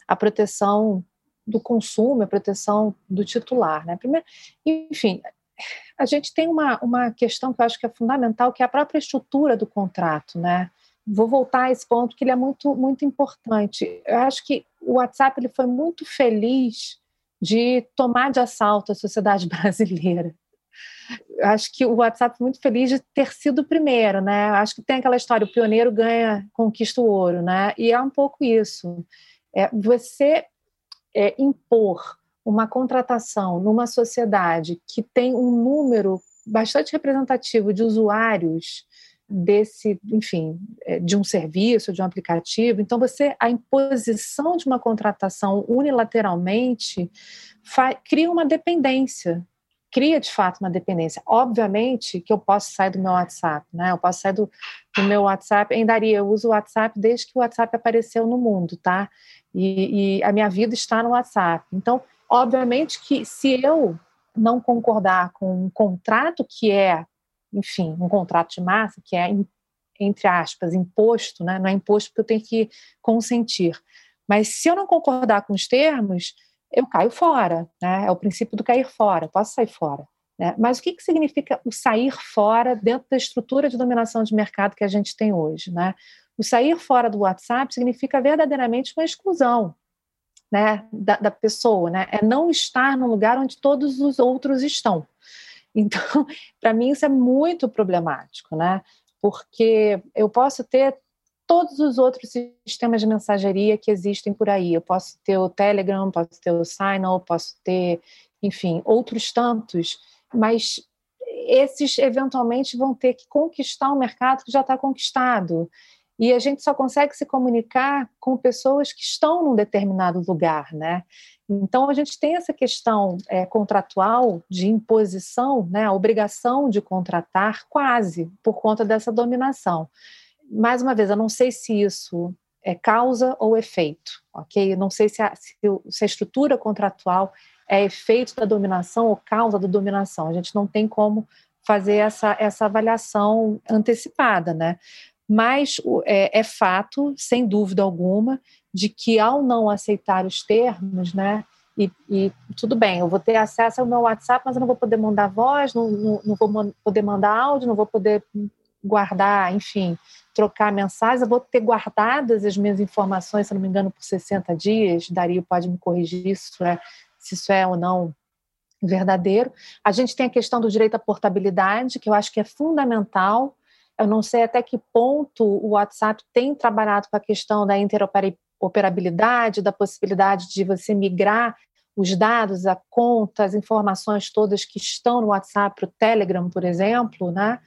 a, proteção do consumo, a proteção do titular. Né? Primeiro, enfim, a gente tem uma, uma questão que eu acho que é fundamental, que é a própria estrutura do contrato, né? Vou voltar a esse ponto que ele é muito muito importante. Eu acho que o WhatsApp ele foi muito feliz de tomar de assalto a sociedade *laughs* brasileira. Acho que o WhatsApp foi muito feliz de ter sido o primeiro, né? Acho que tem aquela história, o pioneiro ganha, conquista o ouro, né? E é um pouco isso. É você é, impor uma contratação numa sociedade que tem um número bastante representativo de usuários desse, enfim, é, de um serviço, de um aplicativo. Então, você, a imposição de uma contratação unilateralmente cria uma dependência, cria de fato uma dependência. Obviamente que eu posso sair do meu WhatsApp, né? Eu posso sair do, do meu WhatsApp, ainda eu uso o WhatsApp desde que o WhatsApp apareceu no mundo, tá? E, e a minha vida está no WhatsApp. Então, obviamente que se eu não concordar com um contrato que é enfim, um contrato de massa que é, entre aspas, imposto, né? não é imposto porque eu tenho que consentir. Mas se eu não concordar com os termos, eu caio fora, né? É o princípio do cair fora, posso sair fora. Né? Mas o que, que significa o sair fora dentro da estrutura de dominação de mercado que a gente tem hoje? Né? O sair fora do WhatsApp significa verdadeiramente uma exclusão né, da, da pessoa, né? é não estar no lugar onde todos os outros estão. Então, *laughs* para mim isso é muito problemático, né? Porque eu posso ter todos os outros sistemas de mensageria que existem por aí. Eu posso ter o Telegram, posso ter o Signal, posso ter, enfim, outros tantos, mas esses eventualmente vão ter que conquistar um mercado que já está conquistado. E a gente só consegue se comunicar com pessoas que estão num determinado lugar, né? Então, a gente tem essa questão é, contratual de imposição, né, a obrigação de contratar, quase, por conta dessa dominação. Mais uma vez, eu não sei se isso é causa ou efeito, ok? Eu não sei se a, se a estrutura contratual é efeito da dominação ou causa da dominação. A gente não tem como fazer essa, essa avaliação antecipada, né? Mas é, é fato, sem dúvida alguma, de que ao não aceitar os termos, né, e, e, tudo bem, eu vou ter acesso ao meu WhatsApp, mas eu não vou poder mandar voz, não, não, não vou poder mandar áudio, não vou poder guardar, enfim, trocar mensagens, eu vou ter guardadas as minhas informações, se não me engano, por 60 dias, Dario pode me corrigir isso, né, se isso é ou não verdadeiro. A gente tem a questão do direito à portabilidade, que eu acho que é fundamental, eu não sei até que ponto o WhatsApp tem trabalhado com a questão da interoperabilidade operabilidade, da possibilidade de você migrar os dados, a conta, as informações todas que estão no WhatsApp para o Telegram, por exemplo, né?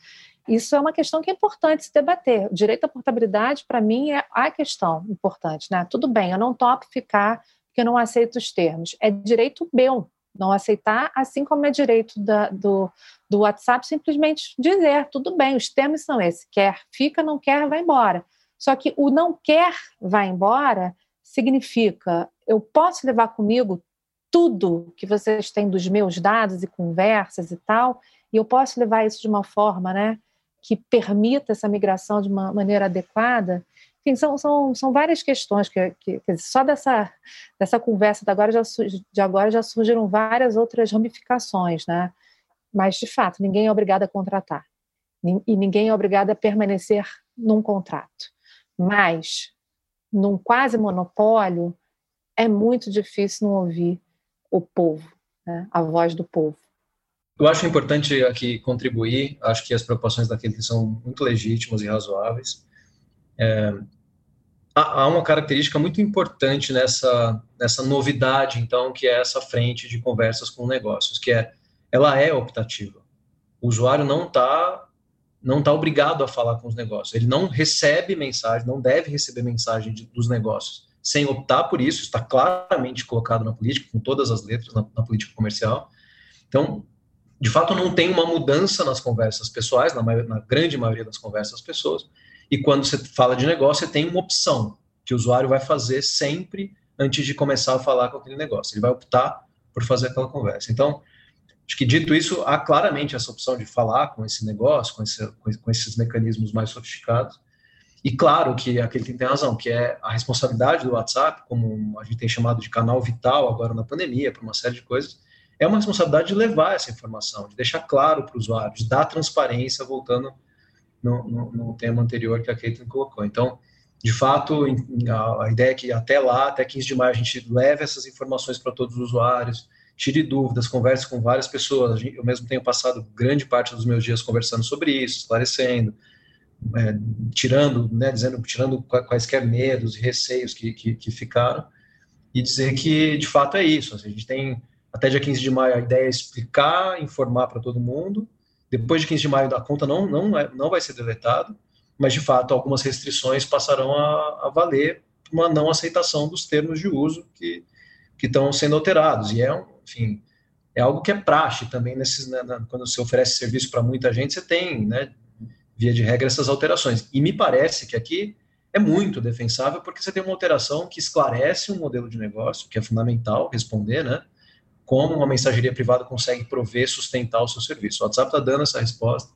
Isso é uma questão que é importante se debater. O direito à portabilidade, para mim, é a questão importante, né? Tudo bem, eu não topo ficar porque eu não aceito os termos. É direito meu não aceitar, assim como é direito da, do, do WhatsApp simplesmente dizer, tudo bem, os termos são esses, quer, fica, não quer, vai embora. Só que o não quer vai embora significa eu posso levar comigo tudo que vocês têm dos meus dados e conversas e tal, e eu posso levar isso de uma forma, né, que permita essa migração de uma maneira adequada. Enfim, são, são, são várias questões que, que, só dessa, dessa conversa de agora, já, de agora já surgiram várias outras ramificações, né? Mas, de fato, ninguém é obrigado a contratar. E ninguém é obrigado a permanecer num contrato. Mas, num quase monopólio, é muito difícil não ouvir o povo, né? a voz do povo. Eu acho importante aqui contribuir, acho que as preocupações daquele são muito legítimas e razoáveis. É, há uma característica muito importante nessa, nessa novidade, então, que é essa frente de conversas com negócios, que é, ela é optativa. O usuário não está não está obrigado a falar com os negócios. Ele não recebe mensagem, não deve receber mensagem de, dos negócios sem optar por isso. Está claramente colocado na política, com todas as letras na, na, política comercial. Então, de fato, não tem uma mudança nas conversas pessoais, na, na grande maioria das conversas pessoas. E quando você fala de negócio, você tem uma opção que o usuário vai fazer sempre antes de começar a falar com aquele negócio. Ele vai optar por fazer aquela conversa. Então, Acho que dito isso, há claramente essa opção de falar com esse negócio, com, esse, com esses mecanismos mais sofisticados. E claro que aquele tem razão, que é a responsabilidade do WhatsApp, como a gente tem chamado de canal vital agora na pandemia, para uma série de coisas, é uma responsabilidade de levar essa informação, de deixar claro para o usuário, de dar transparência, voltando no, no, tema anterior que a Caitlin colocou. Então, de fato, a, a, ideia é que até lá, até 15 de maio, a gente leve essas informações para todos os usuários, tire dúvidas, converse com várias pessoas. Eu mesmo tenho passado grande parte dos meus dias conversando sobre isso, esclarecendo, é, tirando, né, dizendo, tirando quaisquer medos e receios que, que, que ficaram, e dizer que, de fato, é isso. Assim, a gente tem até dia 15 de maio, a ideia é explicar, informar para todo mundo. Depois de 15 de maio, a conta não, não, é, não vai ser deletada, mas de fato algumas restrições passarão a, a valer uma não aceitação dos termos de uso que, que estão sendo alterados. E é, enfim, é algo que é praxe também nesses, né, quando você oferece serviço para muita gente, você tem, né, via de regra, essas alterações. E me parece que aqui é muito defensável porque você tem uma alteração que esclarece um modelo de negócio, que é fundamental responder, né? Como uma mensageria privada consegue prover, sustentar o seu serviço. O WhatsApp está dando essa resposta,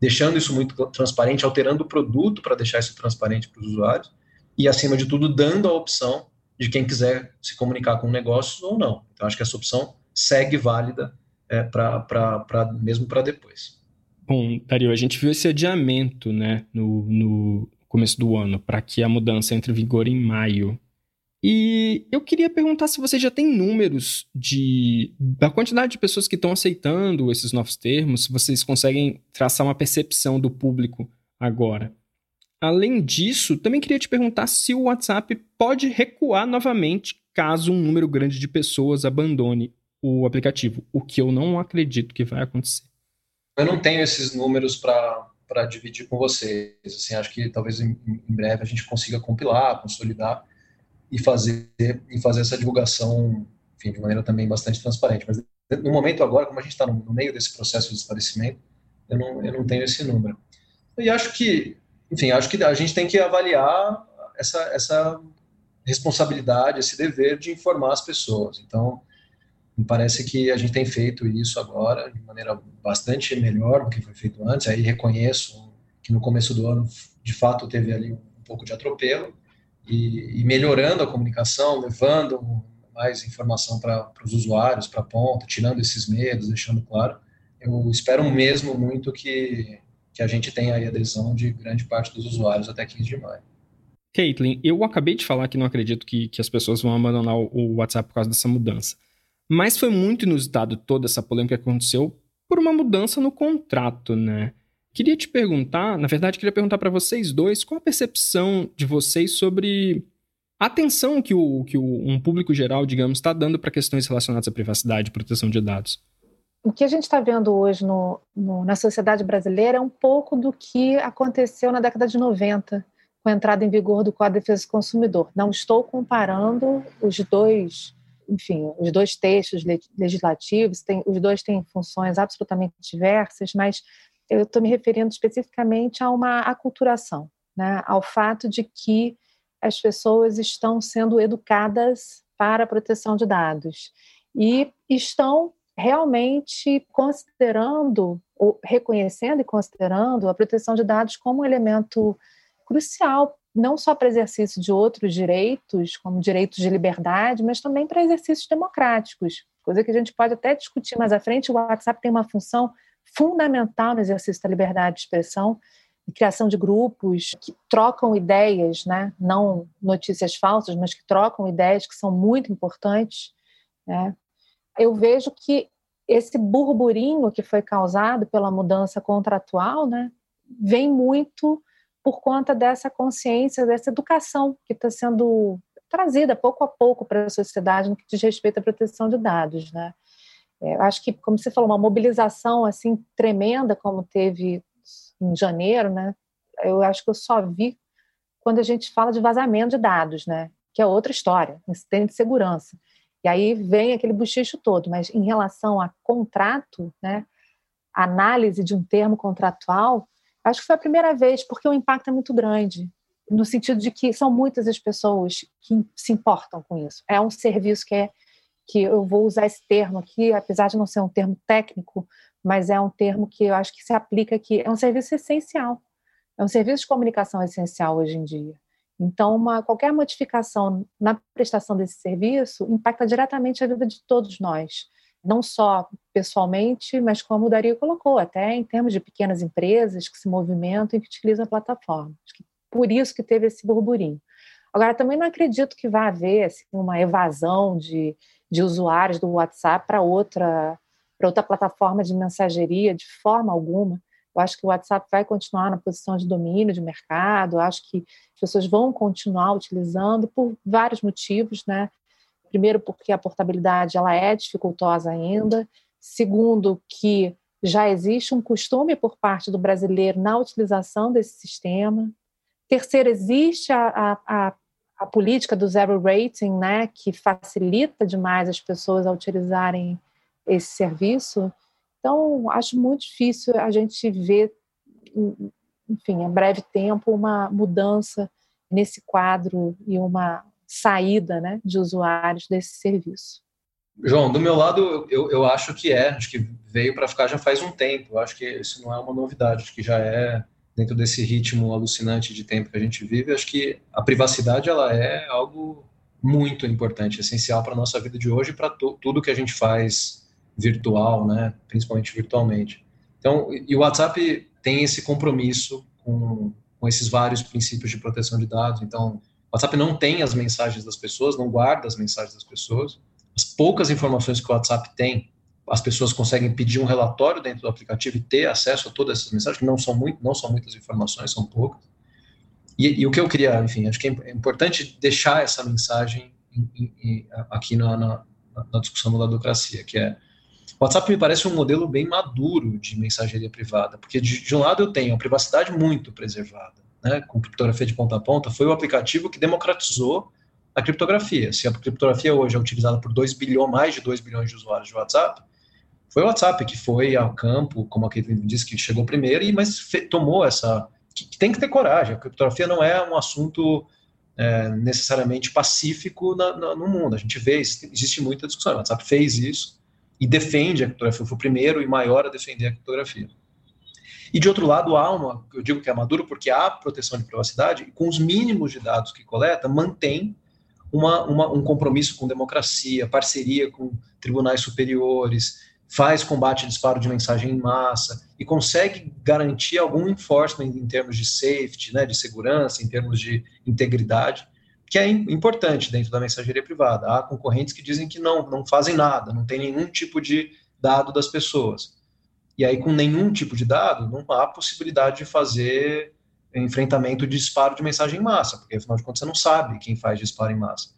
deixando isso muito transparente, alterando o produto para deixar isso transparente para os usuários e, acima de tudo, dando a opção de quem quiser se comunicar com negócios ou não. Então, acho que essa opção segue válida é, para mesmo para depois. Bom, Dario, a gente viu esse adiamento né, no, no começo do ano para que a mudança entre vigor em maio. E eu queria perguntar se você já tem números de da quantidade de pessoas que estão aceitando esses novos termos, se vocês conseguem traçar uma percepção do público agora. Além disso, também queria te perguntar se o WhatsApp pode recuar novamente caso um número grande de pessoas abandone o aplicativo, o que eu não acredito que vai acontecer. Eu não tenho esses números para dividir com vocês. Assim, acho que talvez em, em breve a gente consiga compilar, consolidar e fazer, e fazer essa divulgação enfim, de maneira também bastante transparente. Mas no momento agora, como a gente está no, no, meio desse processo de esclarecimento, eu não, eu não tenho esse número. E acho que, enfim, acho que a gente tem que avaliar essa, essa responsabilidade, esse dever de informar as pessoas. Então, me parece que a gente tem feito isso agora de maneira bastante melhor do que foi feito antes. Aí reconheço que no começo do ano, de fato, teve ali um pouco de atropelo, e, e melhorando a comunicação, levando mais informação para os usuários, para a ponta, tirando esses medos, deixando claro. Eu espero mesmo muito que, que a gente tenha aí adesão de grande parte dos usuários até 15 de maio. Caitlin, eu acabei de falar que não acredito que, que as pessoas vão abandonar o, o WhatsApp por causa dessa mudança. Mas foi muito inusitado toda essa polêmica que aconteceu por uma mudança no contrato, né? Queria te perguntar, na verdade, queria perguntar para vocês dois, qual a percepção de vocês sobre a atenção que, o, que o, um público geral, digamos, está dando para questões relacionadas à privacidade e proteção de dados? O que a gente está vendo hoje no, no, na sociedade brasileira é um pouco do que aconteceu na década de 90, com a entrada em vigor do Código de Defesa do Consumidor. Não estou comparando os dois, enfim, os dois textos legislativos, tem, os dois têm funções absolutamente diversas, mas eu estou me referindo especificamente a uma aculturação, né, ao fato de que as pessoas estão sendo educadas para a proteção de dados e estão realmente considerando, ou reconhecendo e considerando a proteção de dados como um elemento crucial, não só para exercício de outros direitos, como direitos de liberdade, mas também para exercícios democráticos, coisa que a gente pode até discutir mais à frente. O WhatsApp tem uma função fundamental no exercício da liberdade de expressão criação de grupos que trocam ideias, né? não notícias falsas, mas que trocam ideias que são muito importantes. Né? Eu vejo que esse burburinho que foi causado pela mudança contratual né, vem muito por conta dessa consciência, dessa educação que está sendo trazida pouco a pouco para a sociedade no que diz respeito à proteção de dados. Né? É, acho que, como você falou, uma mobilização assim tremenda como teve em janeiro, né? Eu acho que eu só vi quando a gente fala de vazamento de dados, né? Que é outra história, incidente de segurança. E aí vem aquele bochicho todo, mas em relação a contrato, né? Análise de um termo contratual, acho que foi a primeira vez, porque o impacto é muito grande, no sentido de que são muitas as pessoas que se importam com isso. É um serviço que é que eu vou usar esse termo aqui, apesar de não ser um termo técnico, mas é um termo que eu acho que se aplica aqui. É um serviço essencial. É um serviço de comunicação essencial hoje em dia. Então, uma, qualquer modificação na prestação desse serviço impacta diretamente a vida de todos nós. não só pessoalmente, mas como o Dario colocou, até em termos de pequenas empresas que se movimentam e que utilizam a plataforma. Por isso que teve esse burburinho. Agora, também não acredito que vá haver assim, uma evasão de, de usuários do WhatsApp para outra, outra plataforma de mensageria, de forma alguma. Eu acho que o WhatsApp vai continuar na posição de domínio de mercado, eu acho que as pessoas vão continuar utilizando por vários motivos, né? Primeiro, porque a portabilidade ela é dificultosa ainda. Segundo, que já existe um costume por parte do brasileiro na utilização desse sistema. Terceiro, existe a, a, a política do zero rating, né, que facilita demais as pessoas a utilizarem esse serviço. Então, acho muito difícil a gente ver, enfim, em breve tempo, uma mudança nesse quadro e uma saída né, de usuários desse serviço. João, do meu lado, eu, eu acho que é, acho que veio para ficar já faz um tempo, acho que isso não é uma novidade, acho que já é dentro desse ritmo alucinante de tempo que a gente vive, acho que a privacidade ela é algo muito importante, essencial para a nossa vida de hoje e para tudo que a gente faz virtual, né, principalmente virtualmente. Então, e o WhatsApp tem esse compromisso com, com esses vários princípios de proteção de dados. Então, o WhatsApp não tem as mensagens das pessoas, não guarda as mensagens das pessoas. As poucas informações que o WhatsApp tem as pessoas conseguem pedir um relatório dentro do aplicativo e ter acesso a todas essas mensagens, que não são, muito, não são muitas informações, são poucas. E, e o que eu queria, enfim, acho que é importante deixar essa mensagem em, em, aqui na, na, na, discussão da democracia, que é o WhatsApp me parece um modelo bem maduro de mensageria privada, porque de, de um lado eu tenho a privacidade muito preservada, né, com criptografia de ponta a ponta, foi o aplicativo que democratizou a criptografia. Se a criptografia hoje é utilizada por 2 bilhões, mais de 2 bilhões de usuários de WhatsApp, foi o WhatsApp que foi ao campo, como a Caitlin disse, que chegou primeiro, e mas tomou essa. Que, tem que ter coragem. A criptografia não é um assunto é, necessariamente pacífico na, na, no mundo. A gente vê, existe muita discussão. O WhatsApp fez isso e defende a criptografia. Foi o primeiro e maior a defender a criptografia. E de outro lado, há uma, eu digo que é maduro porque há proteção de privacidade e com os mínimos de dados que coleta, mantém uma, uma, um compromisso com democracia, parceria com tribunais superiores, faz combate a disparo de mensagem em massa e consegue garantir algum enforcement em termos de safety, né, de segurança, em termos de integridade, que é importante dentro da mensageria privada. Há concorrentes que dizem que não, não fazem nada, não tem nenhum tipo de dado das pessoas. E aí, com nenhum tipo de dado, não há possibilidade de fazer enfrentamento de disparo de mensagem em massa, porque afinal de contas você não sabe quem faz disparo em massa.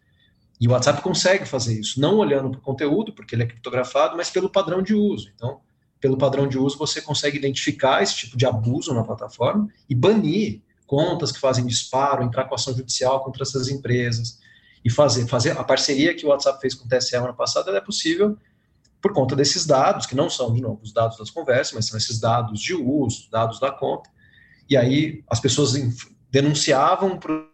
E o WhatsApp consegue fazer isso, não olhando para o conteúdo, porque ele é criptografado, mas pelo padrão de uso. Então, pelo padrão de uso, você consegue identificar esse tipo de abuso na plataforma e banir contas que fazem disparo, entrar com ação judicial contra essas empresas e fazer, fazer a parceria que o WhatsApp fez com o TSE ano passado, é possível por conta desses dados, que não são, de novo, os dados das conversas, mas são esses dados de uso, dados da conta. E aí as pessoas denunciavam, por,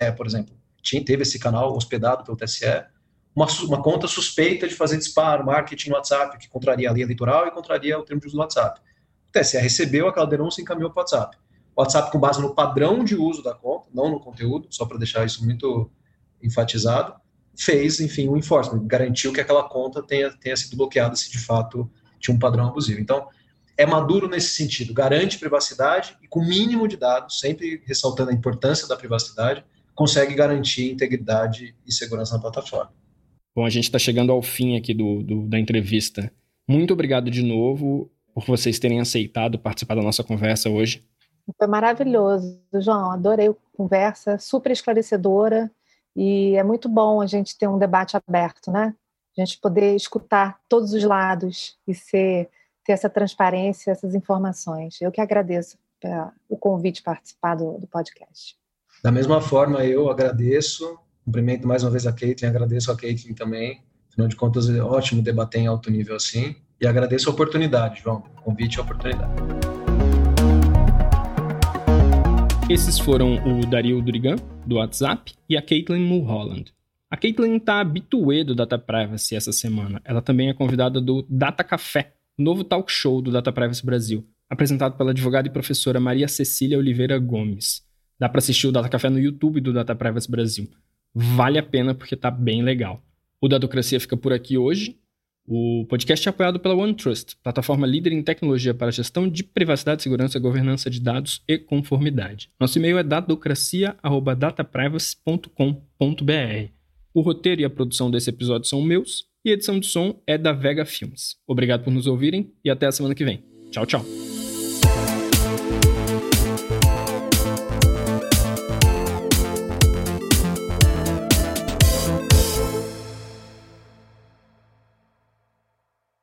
é, por exemplo, tinha, teve esse canal hospedado pelo TSE, uma, uma conta suspeita de fazer disparo, marketing no WhatsApp, que contraria a lei eleitoral e contraria o termo de uso do WhatsApp. O TSE recebeu aquela denúncia e encaminhou para o WhatsApp. O WhatsApp, com base no padrão de uso da conta, não no conteúdo, só para deixar isso muito enfatizado, fez, enfim, o um enforcement, garantiu que aquela conta tenha, tenha sido bloqueada se de fato tinha um padrão abusivo. Então, é maduro nesse sentido, garante privacidade e com mínimo de dados, sempre ressaltando a importância da privacidade, consegue garantir integridade e segurança na plataforma. Bom, a gente está chegando ao fim aqui do, do, da entrevista. Muito obrigado de novo por vocês terem aceitado participar da nossa conversa hoje. Foi maravilhoso, João. Adorei a conversa, super esclarecedora. E é muito bom a gente ter um debate aberto, né? A gente poder escutar todos os lados e ser, ter essa transparência, essas informações. Eu que agradeço o convite participar do, do podcast. Da mesma forma, eu agradeço, cumprimento mais uma vez a Caitlin, agradeço a Caitlin também. Afinal de contas, é ótimo debater em alto nível assim. E agradeço a oportunidade, João. Convite e oportunidade. Esses foram o Dario Durigan, do WhatsApp, e a Caitlin Mulholland. A Caitlin está habituê do Data Privacy essa semana. Ela também é convidada do Data Café, novo talk show do Data Privacy Brasil, apresentado pela advogada e professora Maria Cecília Oliveira Gomes. Dá para assistir o Data Café no YouTube do Data Privacy Brasil. Vale a pena porque tá bem legal. O Dadocracia fica por aqui hoje. O podcast é apoiado pela OneTrust, plataforma líder em tecnologia para gestão de privacidade, segurança, governança de dados e conformidade. Nosso e-mail é datocracia@dataprivacy.com.br. O roteiro e a produção desse episódio são meus e a edição de som é da Vega Filmes. Obrigado por nos ouvirem e até a semana que vem. Tchau, tchau.